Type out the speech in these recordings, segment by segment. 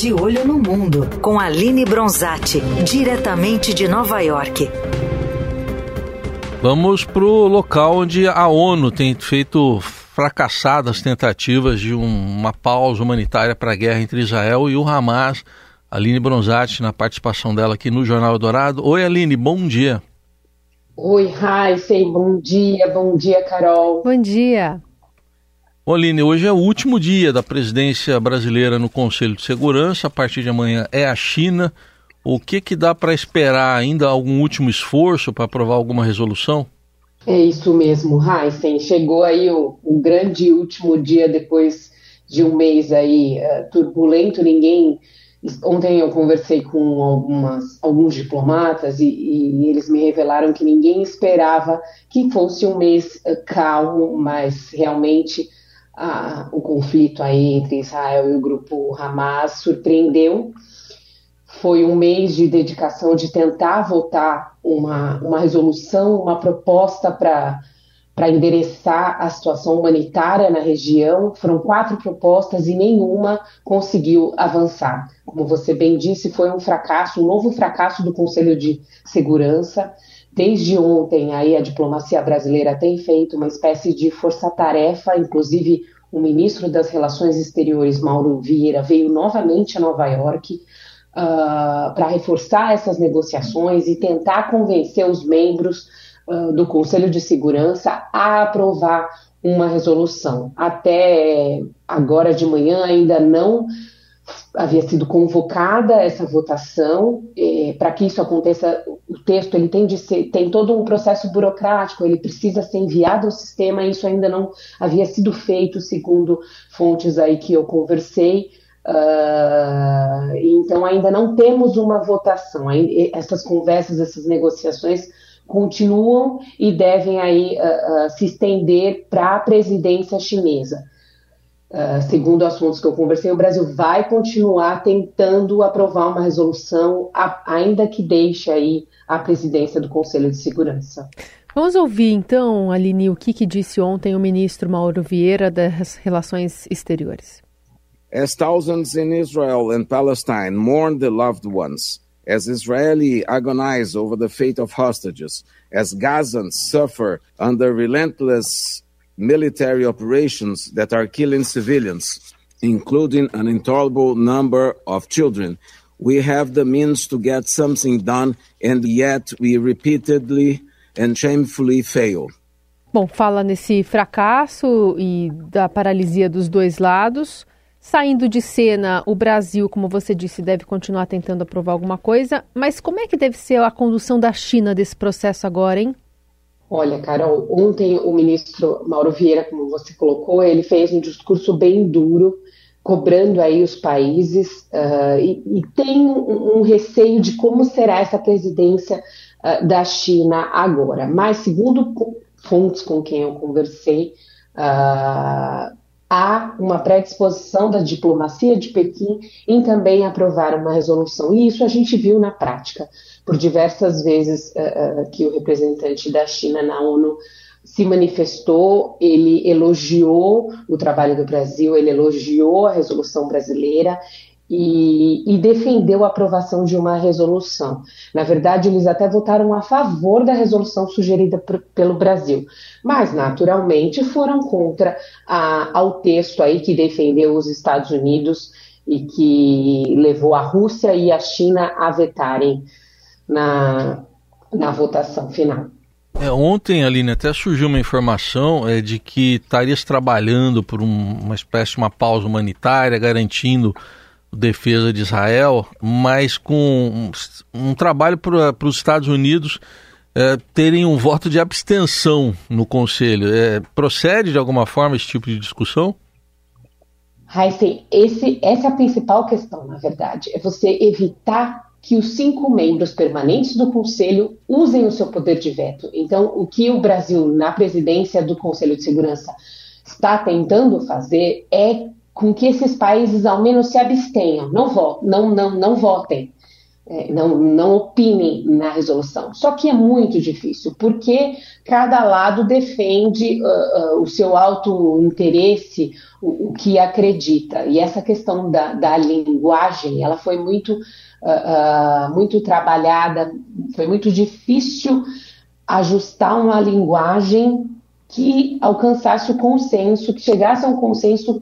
De Olho no Mundo, com Aline Bronzatti, diretamente de Nova York. Vamos para o local onde a ONU tem feito fracassadas tentativas de um, uma pausa humanitária para a guerra entre Israel e o Hamas. Aline Bronzatti, na participação dela aqui no Jornal Dourado. Oi, Aline, bom dia. Oi, Heisen, bom dia, bom dia, Carol. Bom dia. Aline, hoje é o último dia da presidência brasileira no Conselho de Segurança, a partir de amanhã é a China. O que, que dá para esperar ainda algum último esforço para aprovar alguma resolução? É isso mesmo, Heisen. Chegou aí o, o, grande último dia depois de um mês aí uh, turbulento. Ninguém. Ontem eu conversei com algumas, alguns diplomatas e, e, eles me revelaram que ninguém esperava que fosse um mês uh, calmo, mas realmente uh, o conflito aí entre Israel e o grupo Hamas surpreendeu foi um mês de dedicação de tentar votar uma, uma resolução, uma proposta para para endereçar a situação humanitária na região. Foram quatro propostas e nenhuma conseguiu avançar. Como você bem disse, foi um fracasso, um novo fracasso do Conselho de Segurança. Desde ontem, aí a diplomacia brasileira tem feito uma espécie de força-tarefa, inclusive o ministro das Relações Exteriores, Mauro Vieira, veio novamente a Nova York uh, para reforçar essas negociações e tentar convencer os membros uh, do Conselho de Segurança a aprovar uma resolução. Até agora de manhã ainda não havia sido convocada essa votação. para que isso aconteça, o texto ele tem de ser, tem todo um processo burocrático, ele precisa ser enviado ao sistema. E isso ainda não havia sido feito, segundo fontes aí que eu conversei. Uh, então ainda não temos uma votação. Essas conversas, essas negociações continuam e devem aí uh, uh, se estender para a presidência chinesa. Segundo assuntos que eu conversei, o Brasil vai continuar tentando aprovar uma resolução, a, ainda que deixe aí a presidência do Conselho de Segurança. Vamos ouvir então, Aline, o que, que disse ontem o ministro Mauro Vieira das Relações Exteriores. as thousands in Israel and Palestine mourn their loved ones, as Israeli agonize over the fate of hostages, as Gazans suffer under relentless military operations that are killing civilians, including an intolerable number of children, we have the means to get something done, and yet we repeatedly and shamefully fail. Bom, fala nesse fracasso e da paralisia dos dois lados. Saindo de cena, o Brasil, como você disse, deve continuar tentando aprovar alguma coisa, mas como é que deve ser a condução da China desse processo agora, hein? Olha, Carol, ontem o ministro Mauro Vieira, como você colocou, ele fez um discurso bem duro, cobrando aí os países, uh, e, e, tem um, um, receio de como será essa presidência uh, da China agora. Mas, segundo fontes com quem eu conversei, uh, há uma predisposição da diplomacia de Pequim em também aprovar uma resolução. E isso a gente viu na prática, por diversas vezes uh, que o representante da China na ONU se manifestou, ele elogiou o trabalho do Brasil, ele elogiou a resolução brasileira, e, e, defendeu a aprovação de uma resolução. Na verdade, eles até votaram a favor da resolução sugerida pelo Brasil, mas naturalmente foram contra a, ao texto aí que defendeu os Estados Unidos e que levou a Rússia e a China a vetarem na, na votação final. É, ontem, Aline, até surgiu uma informação é, de que estarias trabalhando por um, uma espécie de uma pausa humanitária, garantindo defesa de Israel, mas com um, um trabalho para os Estados Unidos é, terem um voto de abstenção no Conselho. É, procede de alguma forma esse tipo de discussão? Heisen, esse, essa é a principal questão, na verdade, é você evitar que os cinco membros permanentes do Conselho usem o seu poder de veto. Então, o que o Brasil, na presidência do Conselho de Segurança, está tentando fazer é com que esses países ao menos se abstenham, não, votem, não, não, não votem. é, não, não opinem na resolução. Só que é muito difícil, porque cada lado defende uh, uh, o seu alto interesse, o, o, que acredita. E essa questão da, da linguagem, ela foi muito, uh, muito trabalhada, foi muito difícil ajustar uma linguagem que alcançasse o consenso, que chegasse a um consenso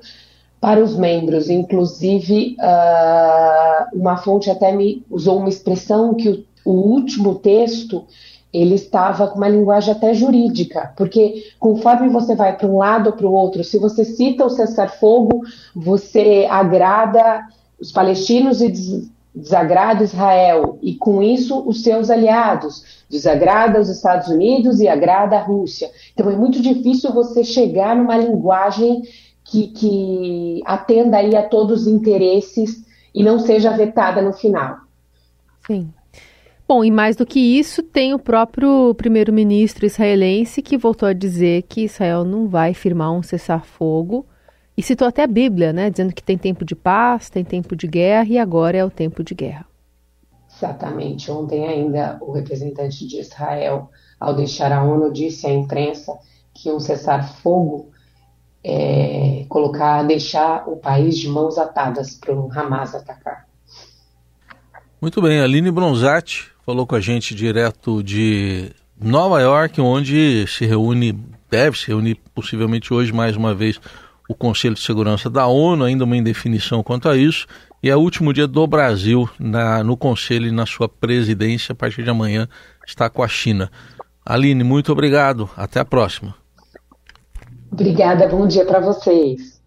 para os membros. Inclusive, uh, uma fonte até me usou uma expressão que o, o último texto ele estava com uma linguagem até jurídica, porque conforme você vai para um lado ou para o outro, se você cita o cessar-fogo, você agrada os palestinos e desagrada Israel, e com isso os seus aliados, desagrada os Estados Unidos e agrada a Rússia. Então é muito difícil você chegar numa linguagem que, que atenda aí a todos os interesses e não seja vetada no final. Sim. Bom, e mais do que isso, tem o próprio primeiro-ministro israelense que voltou a dizer que Israel não vai firmar um cessar-fogo e citou até a Bíblia, né, dizendo que tem tempo de paz, tem tempo de guerra e agora é o tempo de guerra. Exatamente. Ontem ainda o representante de Israel, ao deixar a ONU, disse à imprensa que um cessar-fogo é, colocar, deixar o país de mãos atadas para o Hamas atacar. Muito bem, Aline Bronzatti falou com a gente direto de Nova York, onde se reúne, deve se reunir possivelmente hoje mais uma vez o Conselho de Segurança da ONU, ainda uma indefinição quanto a isso, e é o último dia do Brasil na, no Conselho e na sua presidência, a partir de amanhã está com a China. Aline, muito obrigado, até a próxima. Obrigada, bom dia para vocês.